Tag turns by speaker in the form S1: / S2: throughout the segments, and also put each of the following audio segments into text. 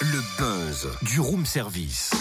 S1: Le buzz du room service.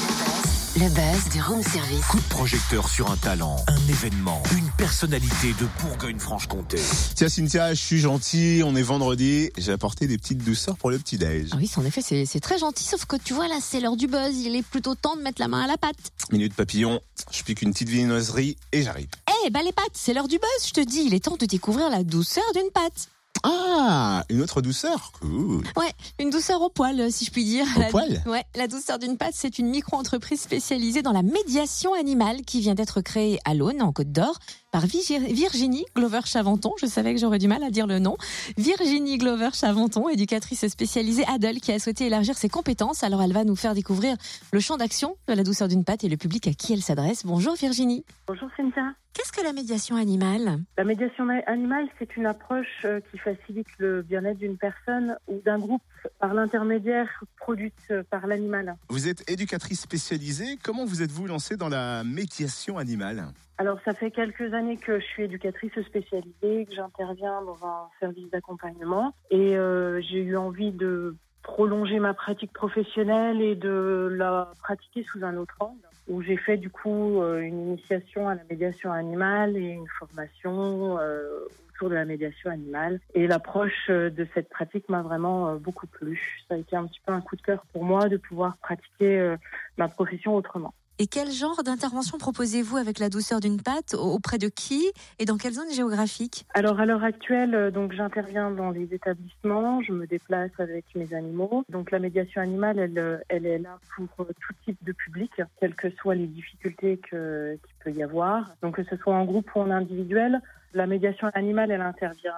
S2: Le buzz du room service.
S1: Coup de projecteur sur un talent, un événement, une personnalité de Bourgogne-Franche-Comté.
S3: Tiens Cynthia, je suis gentil, on est vendredi, j'ai apporté des petites douceurs pour le petit déj.
S4: Ah oui, en effet, c'est très gentil, sauf que tu vois, là, c'est l'heure du buzz. Il est plutôt temps de mettre la main à la pâte.
S3: Minute papillon, je pique une petite viennoiserie et j'arrive.
S4: Eh, bah les pâtes, c'est l'heure du buzz, je te dis. Il est temps de découvrir la douceur d'une pâte.
S3: Ah, une autre douceur, cool.
S4: Ouais, une douceur au poil, si je puis dire.
S3: Au
S4: La-
S3: poil?
S4: Ouais, la douceur d'une pâte, c'est une micro-entreprise spécialisée dans la médiation animale qui vient d'être créée à l'Aune, en Côte d'Or, par Virginie Glover Chaventon. Je savais que j'aurais du mal à dire le nom. Virginie Glover Chaventon, éducatrice spécialisée Adel, qui a souhaité élargir ses compétences. Alors, elle va nous faire découvrir le champ d'action de la douceur d'une pâte et le public à qui elle s'adresse. Bonjour Virginie.
S5: Bonjour Cynthia.
S4: Qu'est-ce que la médiation animale?
S5: La médiation ma- animale, c'est une approche euh, qui facilite le bien-être d'une personne ou d'un groupe par l'intermédiaire produite euh, par l'animal.
S3: Vous êtes éducatrice spécialisée, comment vous êtes-vous lancée dans la médiation animale?
S5: Alors, ça fait quelques années que je suis éducatrice spécialisée, que j'interviens dans un service d'accompagnement et euh, j'ai eu envie de prolonger ma pratique professionnelle et de la pratiquer sous un autre angle où j'ai fait du coup euh, une initiation à la médiation animale et une formation euh, autour de la médiation animale. Et l'approche euh, de cette pratique m'a vraiment euh, beaucoup plu. Ça a été un petit peu un coup de cœur pour moi de pouvoir pratiquer ma profession autrement.
S4: Et quel genre d'intervention proposez-vous avec la douceur d'une pâte Auprès de qui Et dans quelle zone géographique?
S5: Alors à l'heure actuelle, euh, donc j'interviens dans les établissements, je me déplace avec mes animaux. Donc la médiation animale, elle, euh, elle est là pour euh, tout type de public, quelles que soient les difficultés que- qu'il peut y avoir. Donc que ce soit en groupe ou en individuel, la médiation animale, elle intervient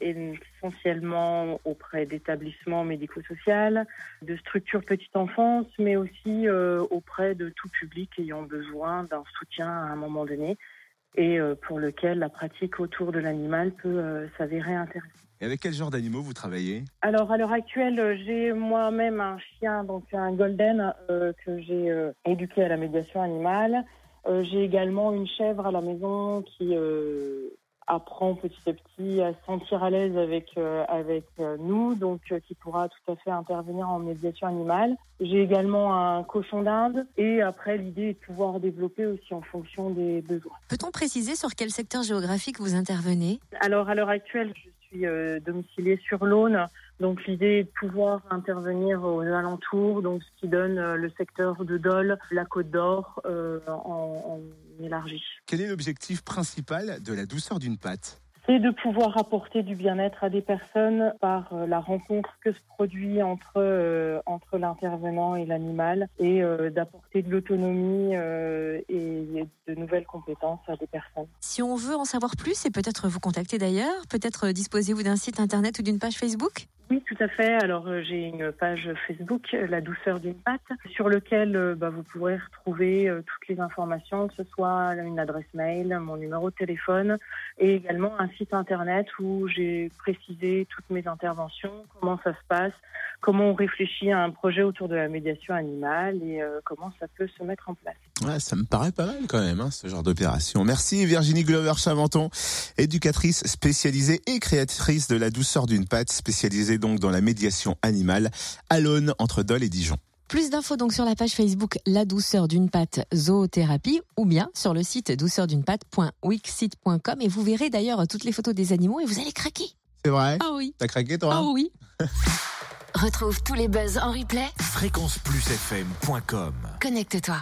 S5: essentiellement auprès d'établissements médico-sociaux, de structures petite enfance, mais aussi euh, auprès de tout public ayant besoin d'un soutien à un moment donné et euh, pour lequel la pratique autour de l'animal peut euh, s'avérer intéressante.
S3: Et avec quel genre d'animaux vous travaillez?
S5: Alors à l'heure actuelle, j'ai moi-même un chien, donc un golden que j'ai éduqué à la médiation animale. J'ai également une chèvre à la maison qui apprend petit à petit à se sentir à l'aise avec euh, avec euh, nous, donc euh, qui pourra tout à fait intervenir en médiation animale. J'ai également un cochon d'Inde et après l'idée est de pouvoir développer aussi en fonction des besoins.
S4: Peut-on préciser sur quel secteur géographique vous intervenez?
S5: Alors, à l'heure actuelle, je suis euh, domiciliée sur l'Aune. Donc, l'idée est de pouvoir intervenir aux alentours, donc ce qui donne euh, le secteur de Dole, la Côte d'Or euh, en, en élargi.
S3: Quel est l'objectif principal de la douceur d'une pâte?
S5: C'est de pouvoir apporter du bien-être à des personnes par euh, la rencontre que se produit entre, euh, entre l'intervenant et l'animal et euh, d'apporter de l'autonomie euh, et de nouvelles compétences à des personnes.
S4: Si on veut en savoir plus et peut-être vous contacter d'ailleurs, peut-être disposez-vous d'un site internet ou d'une page Facebook?
S5: Oui, tout à fait. Alors euh, j'ai une page Facebook, euh, La douceur d'une pâte, sur lequel euh, bah, vous pourrez retrouver toutes les informations, que ce soit une adresse mail, mon numéro de téléphone, et également un site internet où j'ai précisé toutes mes interventions, comment ça se passe, comment on réfléchit à un projet autour de la médiation animale et comment ça peut se mettre en place.
S3: Ouais, ça me paraît pas mal quand même, hein, ce genre d'opération. Merci Virginie Glover-Chaventon, éducatrice spécialisée et créatrice de la douceur d'une pâte, spécialisée donc dans la médiation animale à l'Aune entre Dole et Dijon.
S4: Plus d'infos donc sur la page Facebook La douceur d'une pâte zoothérapie ou bien sur le site douceurdunepâte.wixsite.com et vous verrez d'ailleurs toutes les photos des animaux et vous allez craquer.
S3: C'est vrai?
S4: Ah oui.
S3: T'as craqué toi
S4: Ah oui.
S2: Retrouve tous les buzz en replay.
S1: Fréquenceplusfm.com
S2: Connecte-toi.